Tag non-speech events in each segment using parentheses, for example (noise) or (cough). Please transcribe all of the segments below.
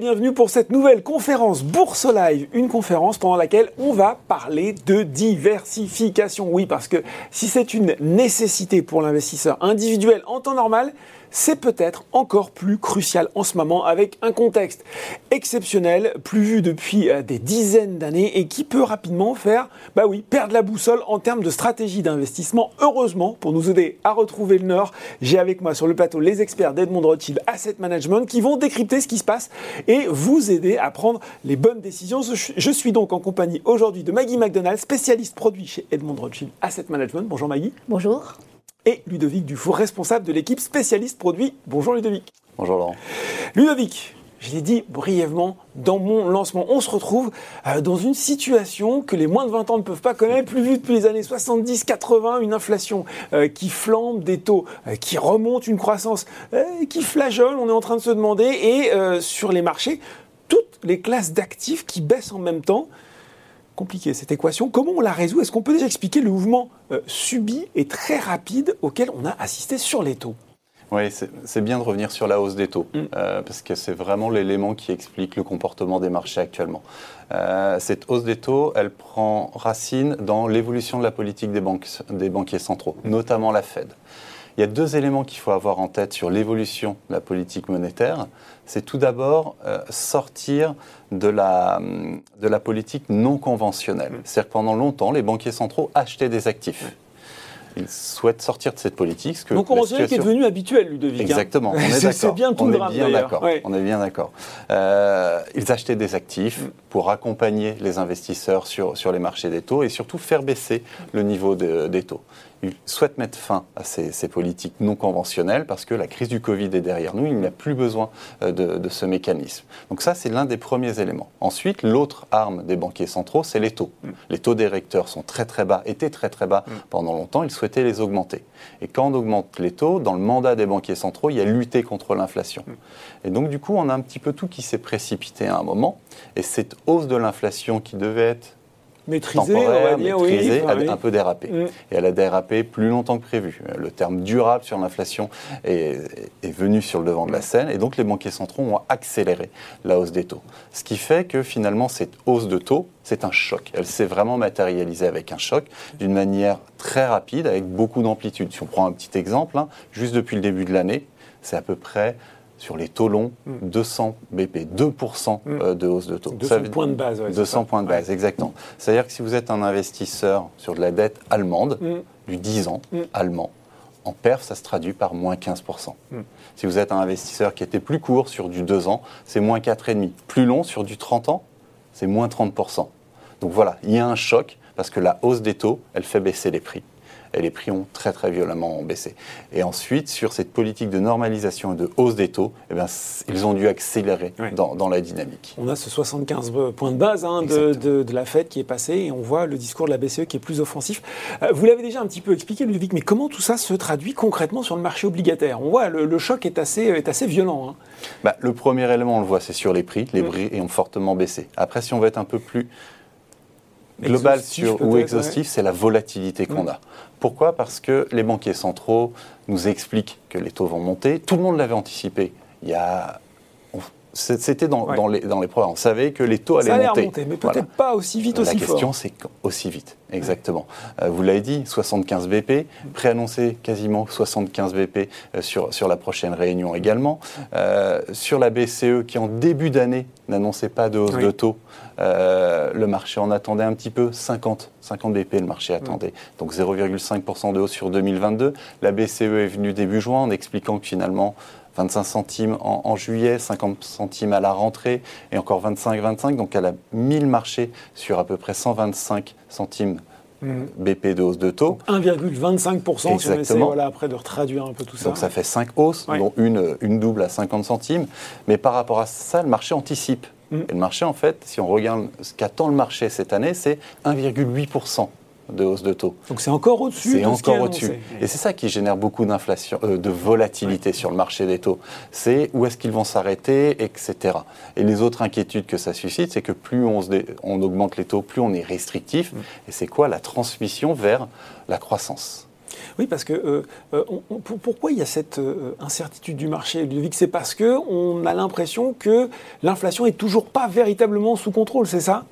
Bienvenue pour cette nouvelle conférence Bourse Live, une conférence pendant laquelle on va parler de diversification. Oui, parce que si c'est une nécessité pour l'investisseur individuel en temps normal, c'est peut-être encore plus crucial en ce moment avec un contexte exceptionnel, plus vu depuis euh, des dizaines d'années et qui peut rapidement faire, bah oui, perdre la boussole en termes de stratégie d'investissement. Heureusement, pour nous aider à retrouver le nord, j'ai avec moi sur le plateau les experts d'Edmond Rothschild Asset Management qui vont décrypter ce qui se passe et vous aider à prendre les bonnes décisions. Je suis donc en compagnie aujourd'hui de Maggie McDonald, spécialiste produit chez Edmond Rothschild Asset Management. Bonjour Maggie. Bonjour et Ludovic Dufour, responsable de l'équipe spécialiste produit. Bonjour Ludovic. Bonjour Laurent. Ludovic, je l'ai dit brièvement dans mon lancement, on se retrouve euh, dans une situation que les moins de 20 ans ne peuvent pas connaître, plus vue depuis les années 70-80, une inflation euh, qui flambe, des taux euh, qui remontent, une croissance qui flageole, on est en train de se demander, et sur les marchés, toutes les classes d'actifs qui baissent en même temps compliqué cette équation. Comment on la résout? Est-ce qu'on peut déjà expliquer le mouvement euh, subi et très rapide auquel on a assisté sur les taux? Oui, c'est bien de revenir sur la hausse des taux, mm. euh, parce que c'est vraiment l'élément qui explique le comportement des marchés actuellement. Euh, cette hausse des taux, elle prend racine dans l'évolution de la politique des, banques, des banquiers centraux, notamment la Fed. Il y a deux éléments qu'il faut avoir en tête sur l'évolution de la politique monétaire. C'est tout d'abord sortir de la, de la politique non conventionnelle. C'est-à-dire que pendant longtemps, les banquiers centraux achetaient des actifs. Ils souhaitent sortir de cette politique. Ce que non conventionnel qui est devenu habituel, Ludovic. Hein. Exactement, on (laughs) est d'accord. C'est bien tout on le est bien d'accord. On est bien d'accord. Euh, ils achetaient des actifs mm. pour accompagner les investisseurs sur, sur les marchés des taux et surtout faire baisser le niveau des taux souhaite mettre fin à ces, politiques non conventionnelles parce que la crise du Covid est derrière nous, il n'y a plus besoin euh, de, ce mécanisme. Donc ça, c'est l'un des premiers éléments. Ensuite, l'autre arme des banquiers centraux, c'est les taux. Mm. Les taux directeurs sont très très bas, étaient très très bas mm. pendant longtemps, ils souhaitaient les augmenter. Et quand on augmente les taux, dans le mandat des banquiers centraux, il y a lutter contre l'inflation. Mm. Et donc du coup, on a un petit peu tout qui s'est précipité à un moment. Et cette hausse de l'inflation qui devait être maîtrisée, a un peu dérapé. Mm. Et elle a dérapé plus longtemps que prévu. Le terme durable sur l'inflation est, venu sur le devant de la scène, et donc les banquiers centraux ont accéléré la hausse des taux. Ce qui fait que finalement, cette hausse de taux, c'est un choc. Elle s'est vraiment matérialisée avec un choc d'une manière très rapide, avec beaucoup d'amplitude. Si on prend un petit exemple, hein, juste depuis le début de l'année, c'est à peu près sur les taux longs, 200 BP, 2% de hausse de taux. 200 points de base. 200 points de base, exactement. C'est-à-dire que si vous êtes un investisseur sur de la dette allemande, mm. du 10 ans mm. allemand, en perf, ça se traduit par moins 15%. Mm. Si vous êtes un investisseur qui était plus court sur du 2 ans, c'est moins 4,5%. Plus long sur du 30 ans, c'est moins 30%. Donc voilà, il y a un choc parce que la hausse des taux, elle fait baisser les prix et les prix ont très très violemment baissé. Et ensuite, sur cette politique de normalisation et de hausse des taux, eh bien, ils ont dû accélérer dans, la dynamique. On a ce 75 points de base hein, de, de, la Fed qui est passé et on voit le discours de la BCE qui est plus offensif. Euh, vous l'avez déjà un petit peu expliqué, Ludovic, mais comment tout ça se traduit concrètement sur le marché obligataire? On voit le, choc est assez, est assez violent. Hein. Bah, le premier élément, on le voit, c'est sur les prix. Les mm. prix ont fortement baissé. Après, si on veut être un peu plus global sur, ou exhaustif, c'est la volatilité qu'on mm. a. Pourquoi? Parce que les banquiers centraux nous expliquent que les taux vont monter. Tout le monde l'avait anticipé. Il y a c'était dans, dans, les, dans les programmes. On savait que les taux allaient Ça monter. mais peut-être pas aussi vite, aussi. La question, c'est aussi vite, exactement. Euh, vous l'avez dit, 75 BP, préannoncé quasiment 75 BP euh, sur, sur la prochaine réunion également. Euh, sur la BCE, qui en début d'année n'annonçait pas de hausse de taux, le marché en attendait un petit peu, 50, 50 BP le marché attendait. Donc 0,5% de hausse sur 2022. La BCE est venue début juin en expliquant que finalement, 25 centimes en, juillet, 50 centimes à la rentrée et encore 25-25. Donc elle a mis le marché sur à peu près 125 centimes mmh. BP de hausse de taux. 1,25% si on essaie voilà, après de retraduire un peu tout ça. Donc ça fait 5 hausses, dont une, une double à 50 centimes. Mais par rapport à ça, le marché anticipe. Mmh. Et le marché, en fait, si on regarde ce qu'attend le marché cette année, c'est 1,8% de hausse de taux. Donc c'est encore au-dessus. C'est encore au-dessus. Et c'est ça qui génère beaucoup d'inflation, euh, de volatilité sur le marché des taux. C'est où est-ce qu'ils vont s'arrêter, etc. Et les autres inquiétudes que ça suscite, c'est que plus on, augmente les taux, plus on est restrictif. Mm. Et c'est quoi la transmission vers la croissance? Oui, parce que pourquoi il y a cette incertitude du marché, Ludovic? C'est parce qu'on a l'impression que l'inflation est toujours pas véritablement sous contrôle, c'est ça?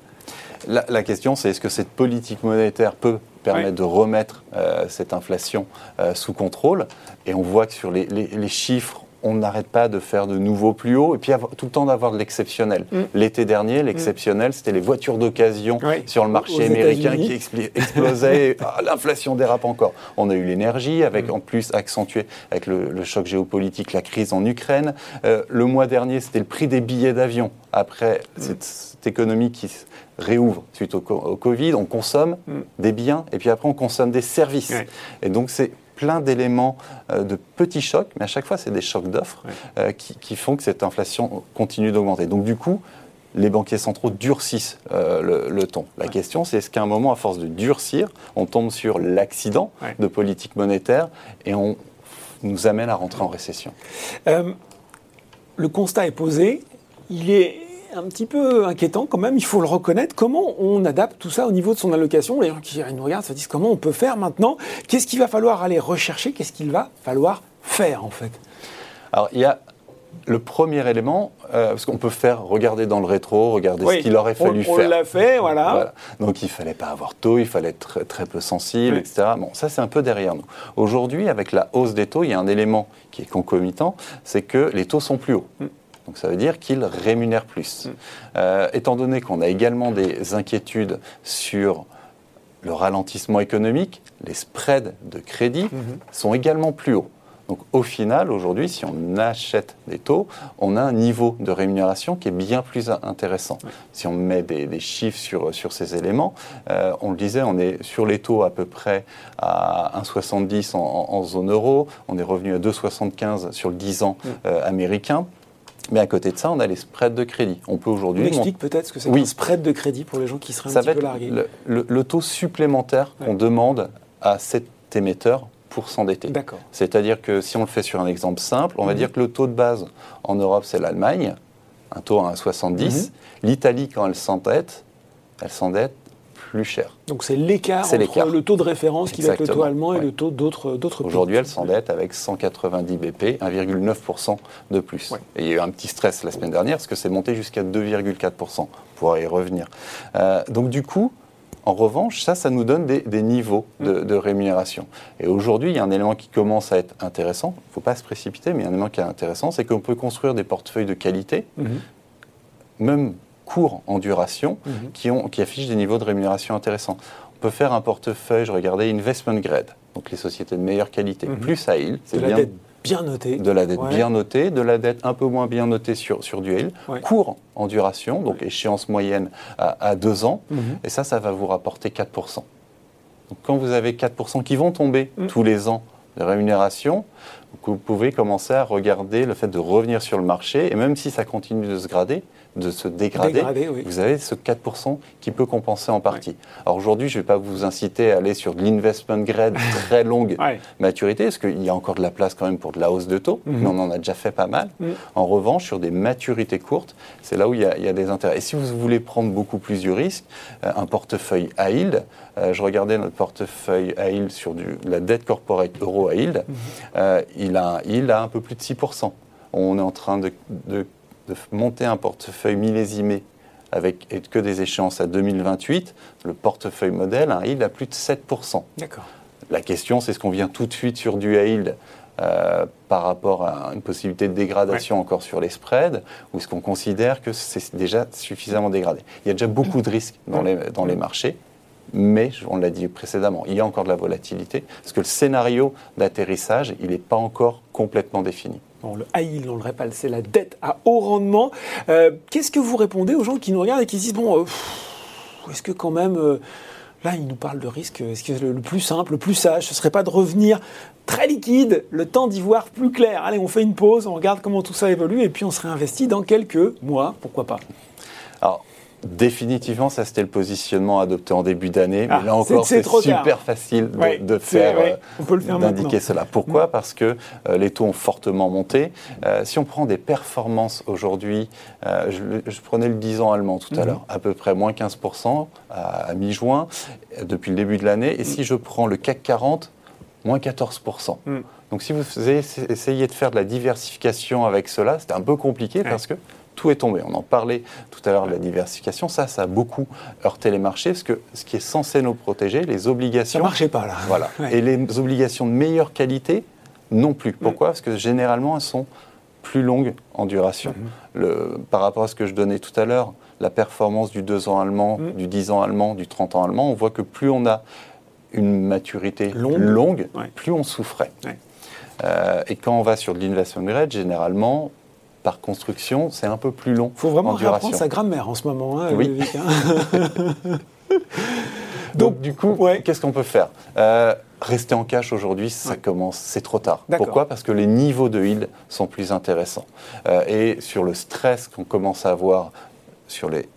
La, question, c'est est-ce que cette politique monétaire peut permettre de remettre cette inflation sous contrôle? Et on voit que sur les, les chiffres, on n'arrête pas de faire de nouveaux plus hauts et puis tout le temps d'avoir de l'exceptionnel. Mm. L'été dernier, l'exceptionnel, c'était les voitures d'occasion sur le marché américain qui explosaient. (laughs) Ah, l'inflation dérape encore. On a eu l'énergie, avec mm. en plus accentué avec le, choc géopolitique, la crise en Ukraine. Euh, le mois dernier, c'était le prix des billets d'avion. Après mm. cette, économie qui réouvre suite au, Covid, on consomme des biens et puis après on consomme des services. Et donc c'est plein d'éléments euh, de petits chocs, mais à chaque fois, c'est des chocs d'offres euh, qui, font que cette inflation continue d'augmenter. Donc, du coup, les banquiers centraux durcissent euh, le, ton. La question, c'est est-ce qu'à un moment, à force de durcir, on tombe sur l'accident de politique monétaire et on nous amène à rentrer en récession? Le constat est posé. Il est un petit peu inquiétant quand même, il faut le reconnaître. Comment on adapte tout ça au niveau de son allocation Les gens qui nous regardent se disent comment on peut faire maintenant? Qu'est-ce qu'il va falloir aller rechercher? Qu'est-ce qu'il va falloir faire en fait? Alors il y a le premier élément, euh, parce qu'on peut faire regarder dans le rétro, regarder ce qu'il aurait fallu faire. On l'a fait, voilà. Donc il ne fallait pas avoir tôt, il fallait être très, peu sensible, etc. Bon, ça c'est un peu derrière nous. Aujourd'hui, avec la hausse des taux, il y a un élément qui est concomitant, c'est que les taux sont plus hauts. Mm. Donc ça veut dire qu'ils rémunèrent plus. Mm. Euh, étant donné qu'on a également des inquiétudes sur le ralentissement économique, les spreads de crédit mm-hmm. sont également plus hauts. Donc au final, aujourd'hui, si on achète des taux, on a un niveau de rémunération qui est bien plus intéressant. Si on met des, chiffres sur, sur ces éléments, euh, on le disait, on est sur les taux à peu près à 1,70 en, en, zone euro, on est revenu à 2,75 sur le 10 ans mm. euh, américain. Mais à côté de ça, on a les spreads de crédit. On peut aujourd'hui. On explique peut-être ce que c'est oui. un spread de crédit pour les gens qui seraient un petit peu largués. Le, le, taux supplémentaire qu'on demande à cet émetteur pour s'endetter. D'accord. C'est-à-dire que si on le fait sur un exemple simple, on va mhm. dire que le taux de base en Europe, c'est l'Allemagne, un taux à 1,70. Mhm. L'Italie, quand elle s'endette, elle s'endette plus cher. Donc c'est l'écart entre le taux de référence qui va être le taux allemand et le taux d'autres pays. Aujourd'hui, elle s'endette avec 190 BP, 1,9% de plus. Et il y a eu un petit stress la semaine dernière parce que c'est monté jusqu'à 2,4%. On pourra y revenir. Euh, donc du coup, en revanche, ça, ça nous donne des, niveaux de, rémunération. Et aujourd'hui, il y a un élément qui commence à être intéressant. Il ne faut pas se précipiter, mais il y a un élément qui est intéressant, c'est qu'on peut construire des portefeuilles de qualité, mhm. même courts en duration mhm. qui, ont, qui affichent des niveaux de rémunération intéressants. On peut faire un portefeuille, je regardais investment grade, donc les sociétés de meilleure qualité, mhm. plus à yield. C'est bien. Dette bien notée. De la dette bien notée, de la dette un peu moins bien notée sur, sur du court en duration, donc échéance moyenne à, deux ans, mhm. et ça, ça va vous rapporter 4%. Donc quand vous avez 4% qui vont tomber tous les ans de rémunération, vous pouvez commencer à regarder le fait de revenir sur le marché, et même si ça continue de se grader, de se dégrader, vous avez ce 4% qui peut compenser en partie. Alors aujourd'hui, je ne vais pas vous inciter à aller sur de l'investment grade (laughs) très longue maturité, parce qu'il y a encore de la place quand même pour de la hausse de taux, mhm. mais on en a déjà fait pas mal. En revanche, sur des maturités courtes, c'est là où il y, a, des intérêts. Et si vous voulez prendre beaucoup plus du risque, euh, un portefeuille à yield, euh, je regardais notre portefeuille à yield sur du, la dette corporate euro à yield, mhm. euh, il, a, il a un peu plus de 6%. On est en train de de monter un portefeuille millésimé avec que des échéances à 2028, le portefeuille modèle, un yield à plus de 7%. D'accord. La question, c'est ce qu'on vient tout de suite sur du yield euh, par rapport à une possibilité de dégradation encore sur les spreads, ou est-ce qu'on considère que c'est déjà suffisamment dégradé? Il y a déjà beaucoup de risques dans les, dans les marchés, mais, on l'a dit précédemment, il y a encore de la volatilité, parce que le scénario d'atterrissage, il n'est pas encore complètement défini. Bon, le high on le répète, c'est la dette à haut rendement. Euh, qu'est-ce que vous répondez aux gens qui nous regardent et qui disent, bon, euh, est-ce que quand même, euh, là, ils nous parlent de risque, est-ce que le, plus simple, le plus sage, ce serait pas de revenir très liquide, le temps d'y voir plus clair? Allez, on fait une pause, on regarde comment tout ça évolue et puis on se réinvestit dans quelques mois, pourquoi pas Alors, Définitivement, ça c'était le positionnement adopté en début d'année, mais ah, là encore c'est super facile de, faire, euh, d'indiquer cela. Pourquoi mm. Parce que euh, les taux ont fortement monté. Euh, si on prend des performances aujourd'hui, je, prenais le 10 ans allemand tout à mm-hmm. l'heure, à peu près moins 15% à, mi-juin depuis le début de l'année, et si je prends le CAC 40, moins 14%. Donc si vous essayez de faire de la diversification avec cela, c'était un peu compliqué parce que tout est tombé. On en parlait tout à l'heure de la diversification. Ça, ça a beaucoup heurté les marchés parce que ce qui est censé nous protéger, les obligations. Ça marchait pas là. Voilà. (laughs) Et les obligations de meilleure qualité, non plus. Pourquoi Parce que généralement, elles sont plus longues en duration. Mm-hmm. Le, par rapport à ce que je donnais tout à l'heure, la performance du 2 ans allemand, mm. du 10 ans allemand, du 30 ans allemand, on voit que plus on a une maturité longue, plus on souffrait. Euh, et quand on va sur de l'investment grade, généralement, par construction, c'est un peu plus long. Il faut vraiment reprendre sa grammaire en ce moment, hein, oui. Hein. (laughs) Donc, du coup, qu'est-ce qu'on peut faire? Euh, Rester en cash aujourd'hui, ça commence, c'est trop tard. Pourquoi? Parce que les niveaux de yield sont plus intéressants. Euh, et sur le stress qu'on commence à avoir sur les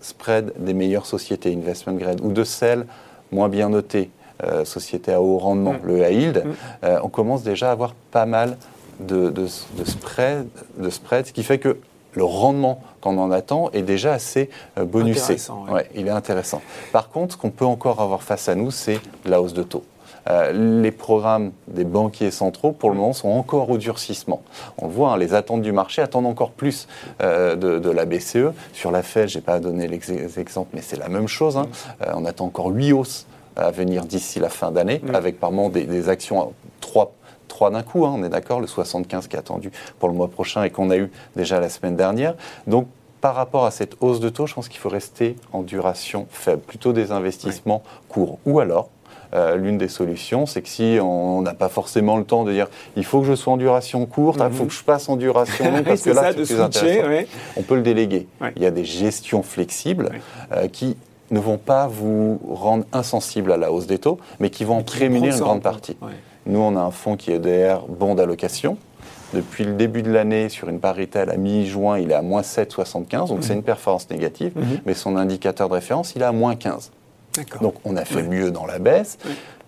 spreads des meilleures sociétés investment grade ou de celles moins bien notées, euh, sociétés à haut rendement, mm. le high yield, mm. on commence déjà à avoir pas mal de, de, spread, de spread, ce qui fait que le rendement qu'on en attend est déjà assez euh, bonusé. Ouais. il est intéressant. Par contre, ce qu'on peut encore avoir face à nous, c'est la hausse de taux. Euh, les programmes des banquiers centraux, pour le moment, sont encore au durcissement. On le voit, hein, les attentes du marché attendent encore plus euh, de, la BCE. Sur la Fed, je n'ai pas donné les exemples, mais c'est la même chose. Hein. on attend encore 8 hausses à venir d'ici la fin d'année, avec par moment des, des actions à 3 trois d'un coup, hein, on est d'accord, le 75 qui est attendu pour le mois prochain et qu'on a eu déjà la semaine dernière. Donc, par rapport à cette hausse de taux, je pense qu'il faut rester en duration faible, plutôt des investissements courts. Ou alors, euh, l'une des solutions, c'est que si on n'a pas forcément le temps de dire il faut que je sois en duration courte, il faut mhm. que je passe en duration longue (laughs) parce que là c'est plus intéressant, on peut le déléguer. Il y a des gestions flexibles euh, qui ne vont pas vous rendre insensible à la hausse des taux, mais qui vont en prémunir une grande partie. Nous, on a un fonds qui est derrière bon d'allocation. Depuis le début de l'année, sur une parité à mi-juin, il est à moins 7,75, donc c'est une performance négative, mhm. mais son indicateur de référence, il est à moins 15. Donc on a fait mieux dans la baisse.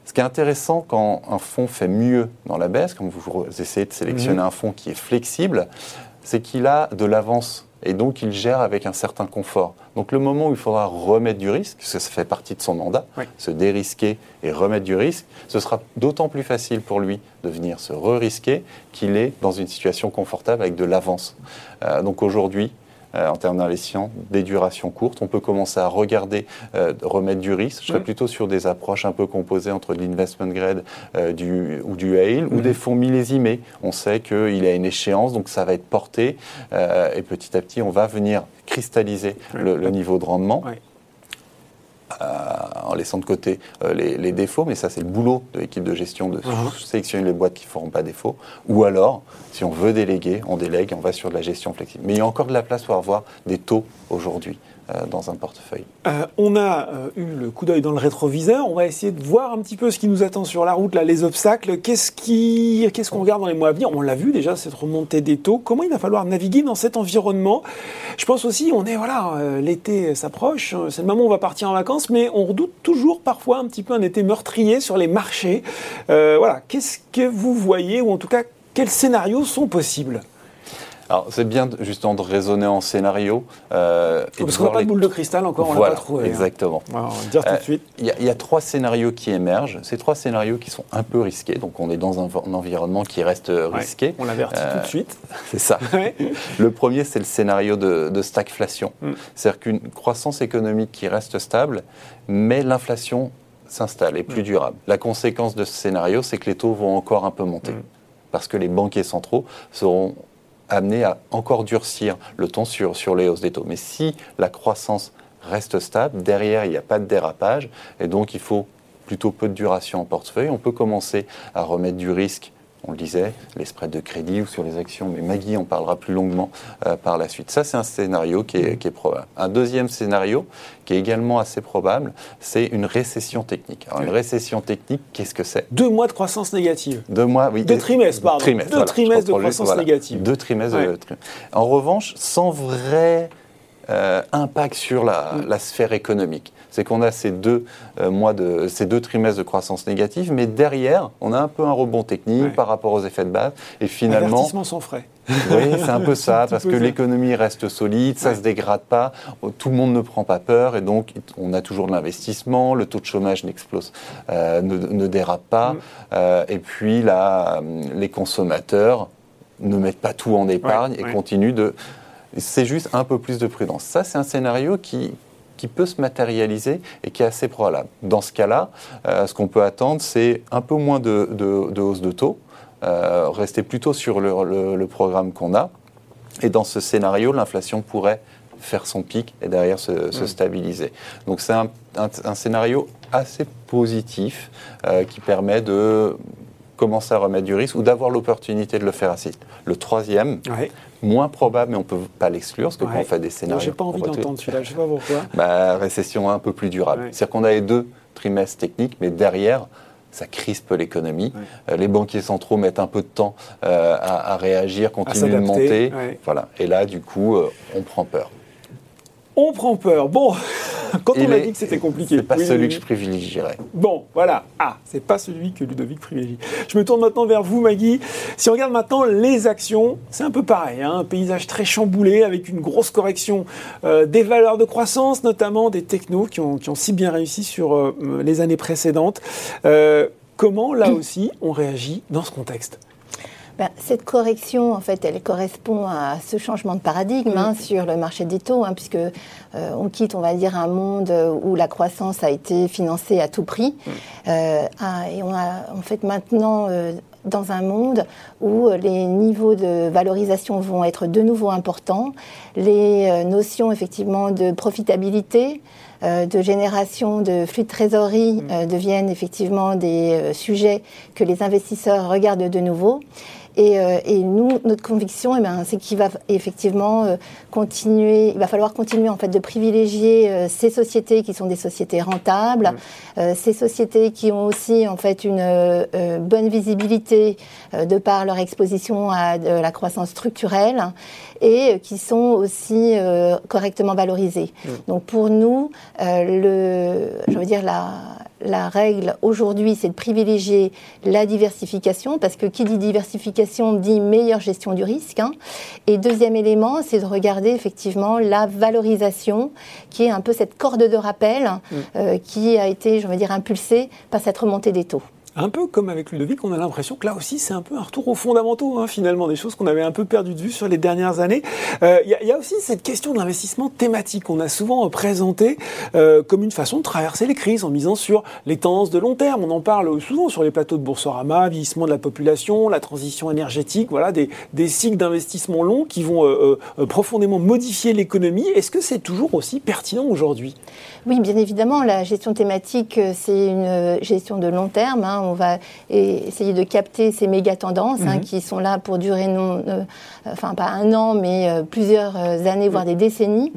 Ce qui est intéressant quand un fonds fait mieux dans la baisse, quand vous essayez de sélectionner mhm. un fonds qui est flexible, c'est qu'il a de l'avance et donc il gère avec un certain confort. Donc le moment où il faudra remettre du risque, parce que ça fait partie de son mandat, se dérisquer et remettre du risque, ce sera d'autant plus facile pour lui de venir se re-risquer qu'il est dans une situation confortable avec de l'avance. Euh, donc aujourd'hui, en termes d'investissement, des durations courtes. On peut commencer à regarder, euh, remettre du risque. Je serais plutôt sur des approches un peu composées entre l'investment grade euh, du, ou du hail ou des fonds millésimés. On sait qu'il a une échéance, donc ça va être porté et petit à petit, on va venir cristalliser le, niveau de rendement. Euh, en laissant de côté euh, les, défauts, mais ça c'est le boulot de l'équipe de gestion de uh-huh. sélectionner les boîtes qui ne feront pas défaut. Ou alors, si on veut déléguer, on délègue, on va sur de la gestion flexible. Mais il y a encore de la place pour avoir des taux aujourd'hui. Euh, dans un portefeuille. Euh, on a euh, eu le coup d'œil dans le rétroviseur. On va essayer de voir un petit peu ce qui nous attend sur la route, là, les obstacles. Qu'est-ce qu'on regarde dans les mois à venir? On l'a vu déjà cette remontée des taux. Comment il va falloir naviguer dans cet environnement? Je pense aussi, on est voilà, l'été s'approche. C'est le moment où on va partir en vacances, mais on redoute toujours parfois un petit peu un été meurtrier sur les marchés. voilà, qu'est-ce que vous voyez? Ou en tout cas quels scénarios sont possibles? Alors, c'est bien justement de raisonner en scénario. Euh, parce qu'on n'a pas de boule de cristal encore, on l'a pas trouvé. Hein. Exactement. on va dire tout de euh, suite. Il y, a trois scénarios qui émergent. Ces trois scénarios qui sont un peu risqués. Donc, on est dans un, environnement qui reste risqué. On l'avertit tout de euh, suite. (laughs) C'est ça. (laughs) Le premier, c'est le scénario de, stagflation. Mm. C'est-à-dire qu'une croissance économique qui reste stable, mais l'inflation s'installe et plus mm. durable. La conséquence de ce scénario, c'est que les taux vont encore un peu monter. Mm. Parce que les banquiers centraux seront amené à encore durcir le ton sur, sur les hausses des taux. Mais si la croissance reste stable, derrière, il n'y a pas de dérapage, et donc il faut plutôt peu de duration en portefeuille, on peut commencer à remettre du risque on le disait, les spreads de crédit ou sur les actions, mais Maggie en parlera plus longuement euh, par la suite. Ça, c'est un scénario qui est, probable. Un deuxième scénario, qui est également assez probable, c'est une récession technique. Alors, une récession technique, qu'est-ce que c'est? Deux mois de croissance négative. Deux mois, oui. Deux trimestres, pardon. Deux trimestres de croissance négative. Deux trimestres de En revanche, sans vrai euh, impact sur la, la sphère économique. C'est qu'on a ces deux euh, mois de ces deux trimestres de croissance négative, mais derrière, on a un peu un rebond technique Ouais. par rapport aux effets de base. Et finalement, sans frais. oui, c'est un peu (laughs) ça, parce que l'économie reste solide, ça Ouais. se dégrade pas, tout le monde ne prend pas peur, et donc on a toujours de l'investissement, le taux de chômage n'explose, euh, ne, ne dérape pas, Mm. euh, et puis là, les consommateurs ne mettent pas tout en épargne Ouais, et ouais. continuent de... C'est juste un peu plus de prudence. Ça, c'est un scénario qui qui peut se matérialiser et qui est assez probable. Dans ce cas-là, euh, ce qu'on peut attendre, c'est un peu moins de, de- de hausse de taux, euh, rester plutôt sur le, le- le programme qu'on a. Et dans ce scénario, l'inflation pourrait faire son pic et derrière se, se stabiliser. Donc c'est un, un- un scénario assez positif euh, qui permet de commencer à remettre du risque ou d'avoir l'opportunité de le faire assez vite. Le troisième, Ouais. Moins probable, mais on ne peut pas l'exclure, parce que quand on fait des scénarios... j'ai pas envie d'entendre celui-là, je sais pas pourquoi. (laughs) bah, récession un peu plus durable. Ouais. C'est-à-dire qu'on a les deux trimestres techniques, mais derrière, ça crispe l'économie. Ouais. Euh, les banquiers centraux mettent un peu de temps euh, à, à réagir, continuent de monter. Voilà. Et là, du coup, euh, on prend peur. On prend peur. Bon, (laughs) quand on Il a est- dit que c'était compliqué. C'est pas Oui, celui oui, que je privilégierais. Bon, voilà. Ah, c'est pas celui que Ludovic privilégie. Je me tourne maintenant vers vous, Maggie. Si on regarde maintenant les actions, c'est un peu pareil. hein, un paysage très chamboulé avec une grosse correction euh, des valeurs de croissance, notamment des technos qui ont, qui ont si bien réussi sur euh, les années précédentes. Euh, comment, là aussi, on réagit dans ce contexte? Ben, cette correction, en fait, elle correspond à ce changement de paradigme hein, sur le marché des taux, hein, puisque euh, on quitte, on va dire, un monde où la croissance a été financée à tout prix, Euh, ah, et on a en fait maintenant euh, dans un monde où les niveaux de valorisation vont être de nouveau importants, les notions effectivement de profitabilité, euh, de génération de flux de trésorerie euh, deviennent effectivement des euh, sujets que les investisseurs regardent de nouveau. Et, euh, et nous, notre conviction, eh ben, c'est qu'il va effectivement euh, continuer, il va falloir continuer en fait de privilégier euh, ces sociétés qui sont des sociétés rentables, ces sociétés qui ont aussi en fait une bonne visibilité de par leur exposition à de la croissance structurelle et qui sont aussi correctement valorisées. Donc pour nous, le, je veux dire la la règle aujourd'hui, c'est de privilégier la diversification, parce que qui dit diversification dit meilleure gestion du risque. hein. Et deuxième élément, c'est de regarder effectivement la valorisation, qui est un peu cette corde de rappel euh, qui a été, je veux dire, impulsée par cette remontée des taux. Un peu comme avec Ludovic, on a l'impression que là aussi, c'est un peu un retour aux fondamentaux, hein, finalement, des choses qu'on avait un peu perdu de vue sur les dernières années. Euh, Il y, a- il y a aussi cette question de l'investissement thématique qu'on a souvent euh, présenté euh, comme une façon de traverser les crises en misant sur les tendances de long terme. On en parle souvent sur les plateaux de Boursorama, vieillissement de la population, la transition énergétique, voilà, des, cycles d'investissement longs qui vont euh, euh, profondément modifier l'économie. Est-ce que c'est toujours aussi pertinent aujourd'hui? Oui, bien évidemment, la gestion thématique, euh, c'est une euh, gestion de long terme. hein. On va essayer de capter ces méga tendances hein, qui sont là pour durer, non, euh, enfin pas un an, mais euh, plusieurs euh, années, voire des décennies.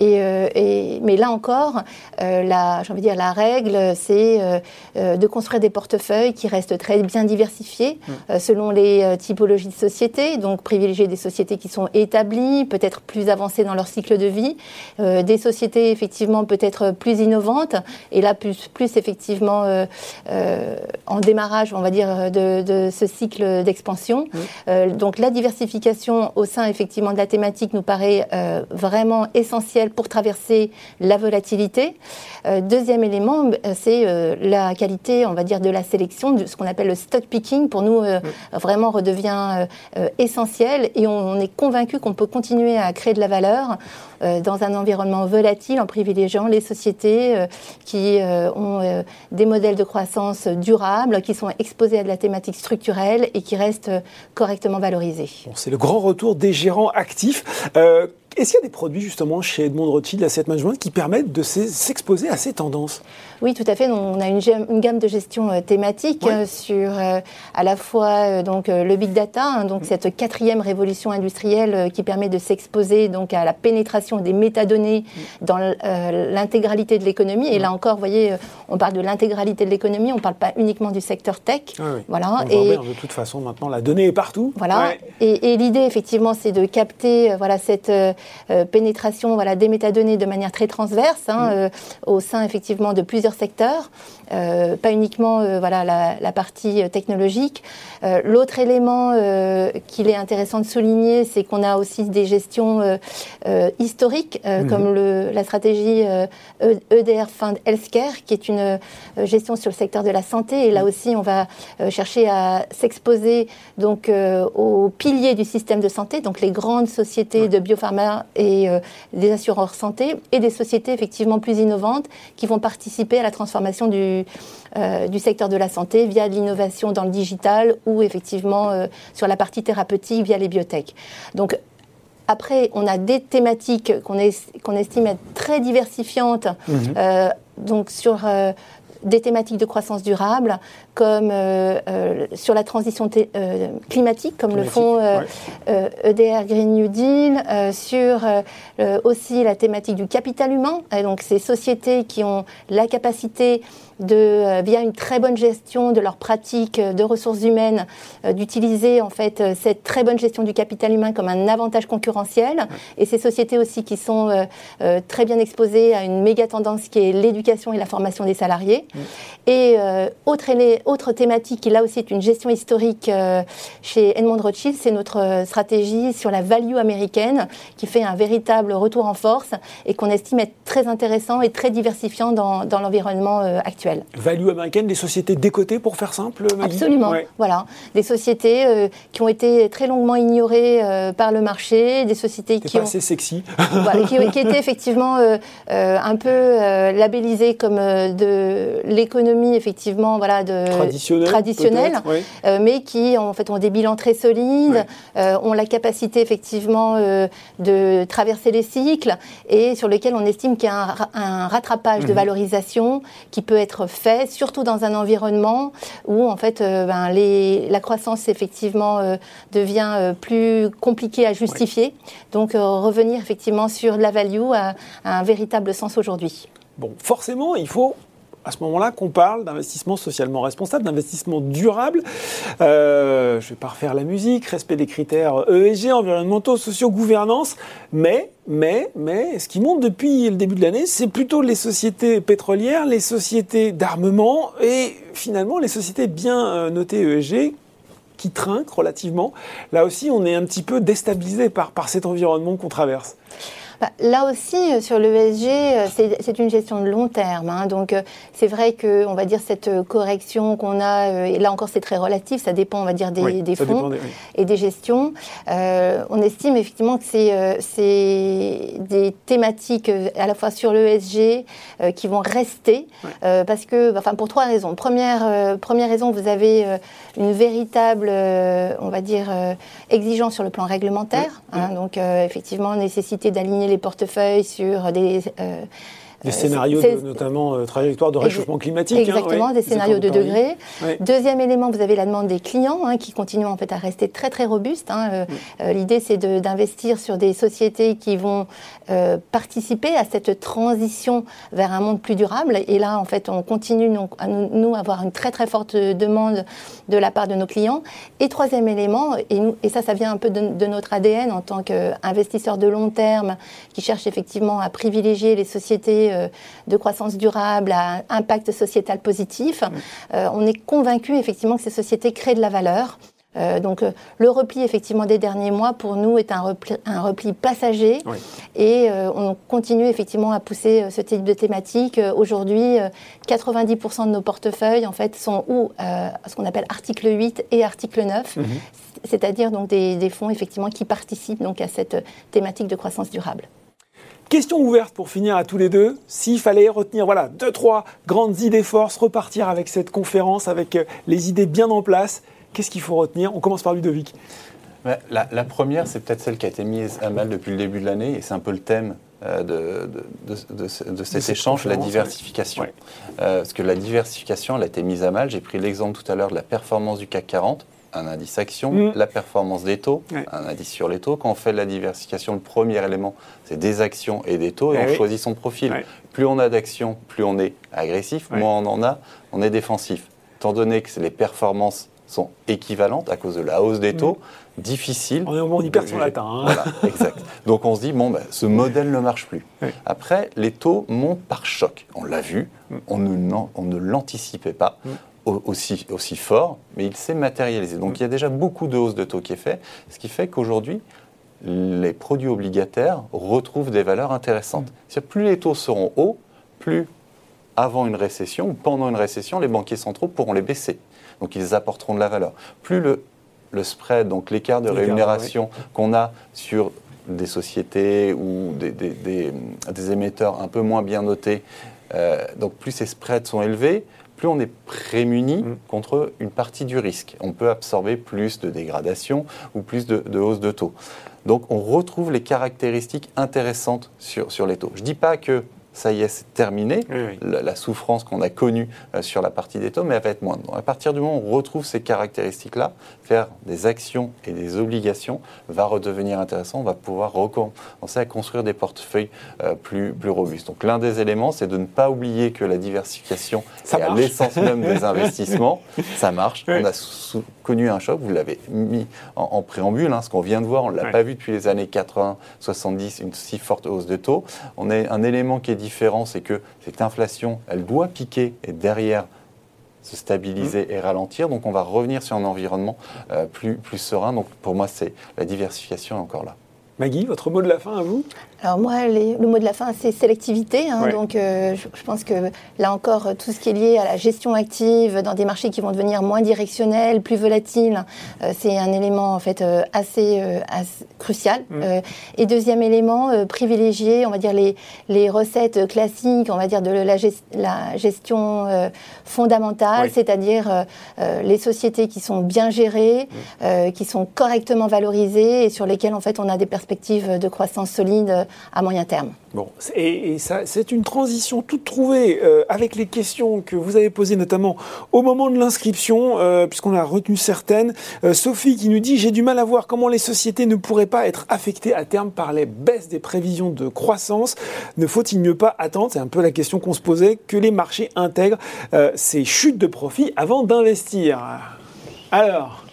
Et, et- mais là encore, la, j'ai envie de dire, la règle, c'est de construire des portefeuilles qui restent très bien diversifiés selon les typologies de sociétés. Donc privilégier des sociétés qui sont établies, peut-être plus avancées dans leur cycle de vie, des sociétés effectivement peut-être plus innovantes, et là plus, plus effectivement euh, euh, en démarrage, on va dire, de, de ce cycle d'expansion. Euh, donc la diversification au sein effectivement de la thématique nous paraît euh, vraiment essentielle pour traverser la volatilité. Euh, deuxième élément, euh, c'est euh, la qualité, on va dire, de la sélection, de ce qu'on appelle le stock picking. Pour nous, euh, vraiment redevient essentiel et on, on est convaincu qu'on peut continuer à créer de la valeur dans un environnement volatile en privilégiant les sociétés euh, qui euh, ont euh, des modèles de croissance durables, qui sont exposés à de la thématique structurelle et qui restent euh, correctement valorisés. Bon, c'est le grand retour des gérants actifs. Euh, Est-ce qu'il y a des produits justement chez Edmond Rothschild Asset Management qui permettent de s'e- s'exposer à ces tendances? Oui, tout à fait. On a une, gamme de gestion euh, thématique euh, sur euh, à la fois donc le big data, hein, donc cette quatrième révolution industrielle qui permet de s'exposer donc à la pénétration des métadonnées dans l- euh, l'intégralité de l'économie. Et là encore, vous voyez, on parle de l'intégralité de l'économie, on ne parle pas uniquement du secteur tech. Voilà. On bien, de toute façon, maintenant, la donnée est partout. Voilà. Ouais. Et, et l'idée, effectivement, c'est de capter voilà, cette, pénétration voilà, des métadonnées de manière très transverse hein, mm. au sein effectivement de plusieurs secteurs, pas uniquement voilà, la, la, partie technologique. L'autre élément qu'il est intéressant de souligner, c'est qu'on a aussi des gestions historiques, comme le, la stratégie EDR e Fund Healthcare, qui est une gestion sur le secteur de la santé. Et là mm. aussi, on va chercher à s'exposer donc aux piliers du système de santé, donc les grandes sociétés de biopharma et euh, des assureurs santé, et des sociétés effectivement plus innovantes qui vont participer à la transformation du, euh, du secteur de la santé via l'innovation dans le digital ou effectivement euh, sur la partie thérapeutique via les biotech. Donc après, on a des thématiques qu'on qu'on estime être très diversifiantes, mhm. donc sur des thématiques de croissance durable, comme euh, euh, sur la transition euh, climatique, comme le font EDR e Green New Deal, sur aussi la thématique du capital humain, et donc ces sociétés qui ont la capacité de, via une très bonne gestion de leurs pratiques de ressources humaines, d'utiliser en fait cette très bonne gestion du capital humain comme un avantage concurrentiel. Et ces sociétés aussi qui sont très bien exposées à une méga tendance qui est l'éducation et la formation des salariés. Et autre, autre thématique qui là aussi est une gestion historique euh, chez Edmond Rothschild, c'est notre euh, stratégie sur la value américaine qui fait un véritable retour en force et qu'on estime être très intéressant et très diversifiant dans, dans l'environnement euh, Value américaine, des sociétés décotées pour faire simple Maggie? Absolument, voilà. Des sociétés qui ont été très longuement ignorées par le marché, des sociétés qui pas ont... assez sexy. (laughs) qui, qui, étaient effectivement un peu labellisées comme de l'économie effectivement voilà, de, traditionnels, euh, mais qui en fait ont des bilans très solides, euh, ont la capacité effectivement euh, de traverser les cycles et sur lesquels on estime qu'il y a un, rattrapage de mhm. valorisation qui peut être fait, surtout dans un environnement où en fait ben, les, la croissance effectivement devient plus compliquée à justifier. Donc revenir effectivement sur la value a un véritable sens aujourd'hui. Bon, forcément, il faut à ce moment-là qu'on parle d'investissement socialement responsable, d'investissement durable. Euh, je ne vais pas refaire la musique, respect des critères ESG, environnementaux, sociaux, gouvernance, mais, mais, mais, ce qui monte depuis le début de l'année, c'est plutôt les sociétés pétrolières, les sociétés d'armement et finalement les sociétés bien euh, notées ESG qui trinquent relativement. Là aussi, on est un petit peu déstabilisé par, par cet environnement qu'on traverse. Bah, là aussi, euh, sur l'ESG, euh, c'est une gestion de long terme. Hein. donc, euh, c'est vrai que, on va dire, cette correction qu'on a, et là encore, c'est très relatif, ça dépend, on va dire, des, fonds et des gestions. on estime effectivement que c'est des thématiques à la fois sur l'ESG qui vont rester, parce que, enfin, pour trois raisons. Première, première raison, vous avez une véritable, on va dire, exigence sur le plan réglementaire. Hein. donc, effectivement, nécessité d'aligner les portefeuilles sur des euh, des scénarios, de, notamment euh, trajectoire de réchauffement climatique. Hein, Exactement, des scénarios de, degrés. Deuxième élément, vous avez la demande des clients hein, qui continuent en fait à rester très très robustes. Hein. Euh, euh, l'idée, c'est d'investir sur des sociétés qui vont participer à cette transition vers un monde plus durable. Et là, en fait, on continue à nous, avoir une très très forte demande de la part de nos clients. Et troisième élément, et, nous, et ça, ça vient un peu de, de notre ADN en tant qu'investisseur de long terme qui cherche effectivement à privilégier les sociétés euh, de croissance durable à impact sociétal positif, euh, on est convaincu effectivement que ces sociétés créent de la valeur. Euh, donc le repli effectivement des derniers mois pour nous est un repli, un repli passager et on continue effectivement à pousser ce type de thématique. Aujourd'hui, 90% de nos portefeuilles en fait sont ou ce qu'on appelle article 8 et article 9, mhm. c'est-à-dire donc des, des, fonds effectivement qui participent donc à cette thématique de croissance durable. Question ouverte pour finir à tous les deux. S'il fallait retenir voilà, deux, trois grandes idées forces, repartir avec cette conférence, avec euh, les idées bien en place, qu'est-ce qu'il faut retenir? On commence par Ludovic. La, première, c'est peut-être celle qui a été mise à mal depuis le début de l'année, et c'est un peu le thème euh, de, de, cet échange, la diversification. Euh, parce que la diversification, elle a été mise à mal. J'ai pris l'exemple tout à l'heure de la performance du CAC 40 un indice action, mm. la performance des taux, un indice sur les taux. Quand on fait la diversification, le premier élément, c'est des actions et des taux, et, eh on choisit son profil. Plus on a d'actions, plus on est agressif, moins on en a, on est défensif. Étant donné que les performances sont équivalentes à cause de la hausse des taux. Difficile. On est au monde hyper sur latin. Hein. Voilà, exact. (laughs) Donc on se dit, bon, ben, ce modèle ne marche plus. Après, les taux montent par choc. On l'a vu, mm. on ne, on ne l'anticipait pas. Mm. Aussi, aussi fort, mais il s'est matérialisé. Donc mm. il y a déjà beaucoup de hausse de taux qui est fait, ce qui fait qu'aujourd'hui, les produits obligataires retrouvent des valeurs intéressantes. Plus les taux seront hauts, plus avant une récession ou pendant une récession, les banquiers centraux pourront les baisser. Donc ils apporteront de la valeur. Plus le, le spread, donc l'écart de rémunération qu'on a sur des sociétés ou des, des, émetteurs un peu moins bien notés, euh, donc plus ces spreads sont élevés, plus on est prémuni mm. contre une partie du risque. On peut absorber plus de dégradation ou plus de, de hausse de taux. Donc on retrouve les caractéristiques intéressantes sur, sur les taux. Je ne dis pas que ça y est, c'est terminé. La, souffrance qu'on a connue euh, sur la partie des taux, mais elle va être moindre. à partir du moment où on retrouve ces caractéristiques-là, faire des actions et des obligations va redevenir intéressant. On va pouvoir recommencer à construire des portefeuilles euh, plus, plus robustes. Donc l'un des éléments, c'est de ne pas oublier que la diversification, c'est à l'essence même des (laughs) investissements. Ça marche. On a connu un choc, vous l'avez mis en, préambule, hein, ce qu'on vient de voir, on ne l'a pas vu depuis les années 80, 70, une si forte hausse de taux. On a un élément qui est différent, c'est que cette inflation, elle doit piquer et derrière se stabiliser mmh. et ralentir. Donc on va revenir sur un environnement euh, plus, plus serein. Donc pour moi, c'est la diversification est encore là. Maggie, votre mot de la fin à vous? Alors moi, le mot de la fin, c'est sélectivité. Hein, donc euh, je, pense que là encore, tout ce qui est lié à la gestion active dans des marchés qui vont devenir moins directionnels, plus volatiles, euh, c'est un élément en fait euh, assez, crucial. Mm. et deuxième élément, privilégier, on va dire les, les recettes classiques, on va dire de la, la gestion fondamentale, c'est-à-dire les sociétés qui sont bien gérées, mm. qui sont correctement valorisées et sur lesquelles en fait on a des perspectives de croissance solide à moyen terme. Bon, et, ça, c'est une transition toute trouvée euh, avec les questions que vous avez posées notamment au moment de l'inscription, euh, puisqu'on a retenu certaines. Euh, Sophie qui nous dit j'ai du mal à voir comment les sociétés ne pourraient pas être affectées à terme par les baisses des prévisions de croissance. Ne faut-il mieux pas attendre, c'est un peu la question qu'on se posait, que les marchés intègrent ces chutes de profit avant d'investir. Alors.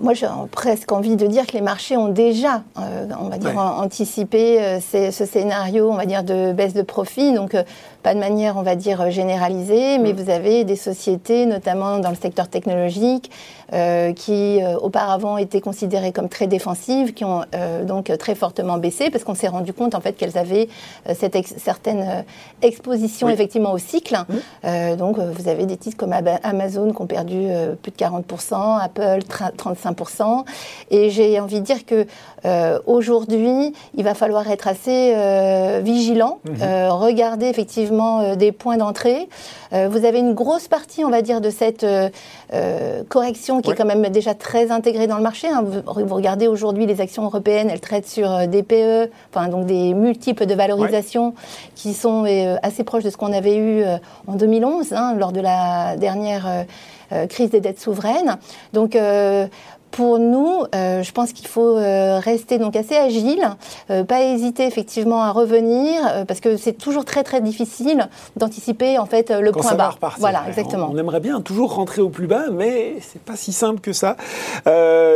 Moi, j'ai presque envie de dire que les marchés ont déjà, euh, on va dire, anticipé euh, ce scénario, on va dire, de baisse de profit. Donc, euh, pas de manière, on va dire, généralisée, mais mm. vous avez des sociétés, notamment dans le secteur technologique, euh, qui euh, auparavant étaient considérées comme très défensives, qui ont euh, donc très fortement baissé, parce qu'on s'est rendu compte en fait qu'elles avaient cette certaine exposition effectivement au cycle. Mm. donc vous avez des titres comme Amazon qui ont perdu plus de 40%, Apple 35%, et j'ai envie de dire que aujourd'hui, il va falloir être assez vigilant, mm-hmm. regarder effectivement euh, des points d'entrée. Euh, vous avez une grosse partie, on va dire, de cette euh, correction qui est quand même déjà très intégrée dans le marché. Hein. Vous, regardez aujourd'hui les actions européennes, elles traitent sur des PE, enfin donc des multiples de valorisation qui sont assez proches de ce qu'on avait eu en 2011 hein, lors de la dernière crise des dettes souveraines. Donc pour nous, euh, je pense qu'il faut euh, rester donc assez agile, euh, pas hésiter effectivement à revenir, parce que c'est toujours très très difficile d'anticiper en fait le point bas. voilà, exactement. On, aimerait bien toujours rentrer au plus bas, mais c'est pas si simple que ça.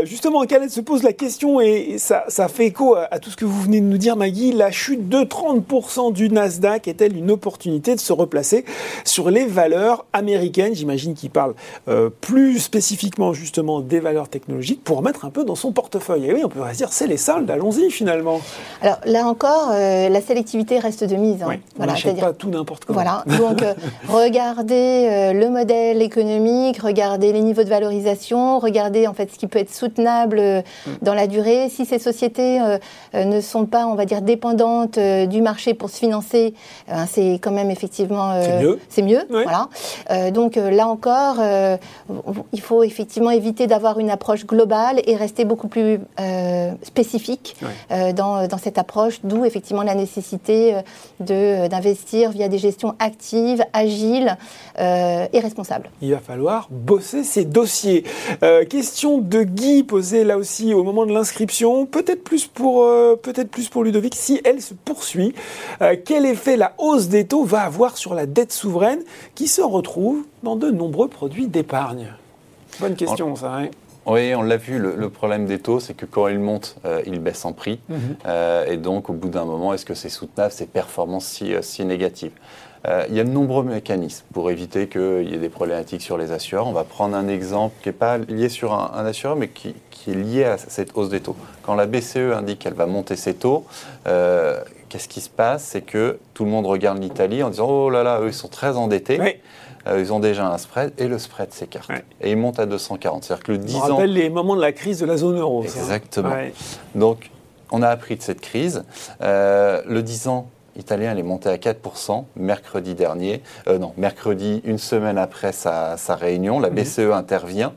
justement, Khaled se pose la question et ça, ça fait écho à, tout ce que vous venez de nous dire, Maggie. La chute de 30% du Nasdaq est-elle une opportunité de se replacer sur les valeurs américaines? J'imagine qu'il parle plus spécifiquement justement des valeurs technologiques pour mettre un peu dans son portefeuille. Et oui, on pourrait se dire, c'est les soldes, allons-y finalement. Alors là encore, euh, la sélectivité reste de mise. Hein. on n'achète pas tout n'importe comment. Voilà, (laughs) donc euh, regardez euh, le modèle économique, regardez les niveaux de valorisation, regardez en fait ce qui peut être soutenable mm. dans la durée. Si ces sociétés ne sont pas, on va dire, dépendantes du marché pour se financer, c'est quand même effectivement... c'est mieux. C'est mieux, voilà. donc là encore, il faut effectivement éviter d'avoir une approche global et rester beaucoup plus euh, spécifique euh, dans, dans, cette approche, d'où effectivement la nécessité euh, de, d'investir via des gestions actives, agiles et responsables. Il va falloir bosser ces dossiers. question de Guy posée là aussi au moment de l'inscription, peut-être plus pour, peut-être plus pour Ludovic, si elle se poursuit, quel effet la hausse des taux va avoir sur la dette souveraine qui se retrouve dans de nombreux produits d'épargne? Bonne question, ça. Hein. Oui, on l'a vu, le, problème des taux, c'est que quand ils montent, euh, ils baissent en prix. Mhm. Euh, et donc, au bout d'un moment, est-ce que c'est soutenable, ces performances si, euh, si négatives? Il y a de nombreux mécanismes pour éviter qu'il y ait des problématiques sur les assureurs. On va prendre un exemple qui n'est pas lié sur un, assureur, mais qui, qui, est lié à cette hausse des taux. Quand la BCE indique qu'elle va monter ses taux, qu'est-ce qui se passe? C'est que tout le monde regarde l'Italie en disant Oh là là, eux, ils sont très endettés. Oui. Euh, ils ont déjà un spread et le spread s'écarte. Et il monte à 240. C'est-à-dire que le 10 On rappelle les moments de la crise de la zone euro. Exactement. Donc, on a appris de cette crise. Euh, le 10 ans italien, il est monté à 4% mercredi dernier. Euh, non, mercredi, une semaine après sa, réunion, la mhm. BCE intervient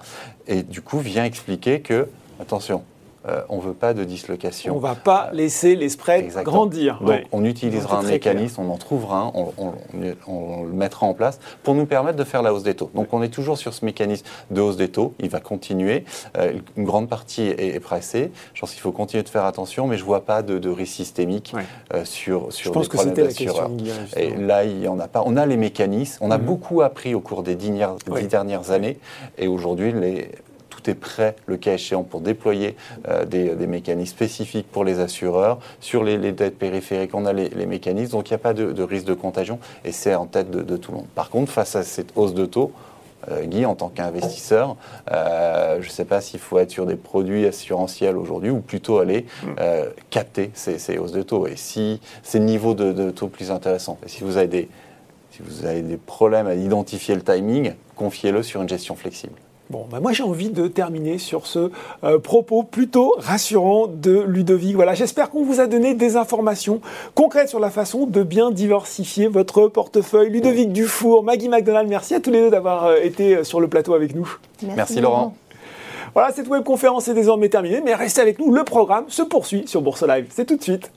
et du coup vient expliquer que, attention, euh, on ne veut pas de dislocation. On ne va pas laisser les spreads grandir. Donc on utilisera un mécanisme, on en trouvera un, on, le mettra en place pour nous permettre de faire la hausse des taux. Donc on est toujours sur ce mécanisme de hausse des taux, il va continuer. Euh, une grande partie est, pressée. Je pense qu'il faut continuer de faire attention, mais je ne vois pas de, risque systémique euh, sur, sur je pense que c'était la question. Et là, il n'y en a pas. On a les mécanismes, on a mhm. beaucoup appris au cours des dix dernières années, et aujourd'hui, les tout est prêt, le cas échéant, pour déployer euh, des, mécanismes spécifiques pour les assureurs. Sur les, dettes périphériques, on a les, mécanismes, donc il n'y a pas de, risque de contagion et c'est en tête de, tout le monde. Par contre, face à cette hausse de taux, euh, Guy, en tant qu'investisseur, euh, je ne sais pas s'il faut être sur des produits assurantiels aujourd'hui ou plutôt aller capter ces, hausses de taux. Et si ces niveaux de, taux plus intéressants, et si vous avez des problèmes à identifier le timing, confiez-le sur une gestion flexible. Bon, bah, moi j'ai envie de terminer sur ce euh, propos plutôt rassurant de Ludovic. Voilà, j'espère qu'on vous a donné des informations concrètes sur la façon de bien diversifier votre portefeuille. Ludovic Dufour, Maggie McDonald, merci à tous les deux d'avoir euh, été euh, sur le plateau avec nous. Merci, Laurent. Voilà, cette webconférence est désormais terminée, mais restez avec nous, le programme se poursuit sur Bourse Live. C'est tout de suite.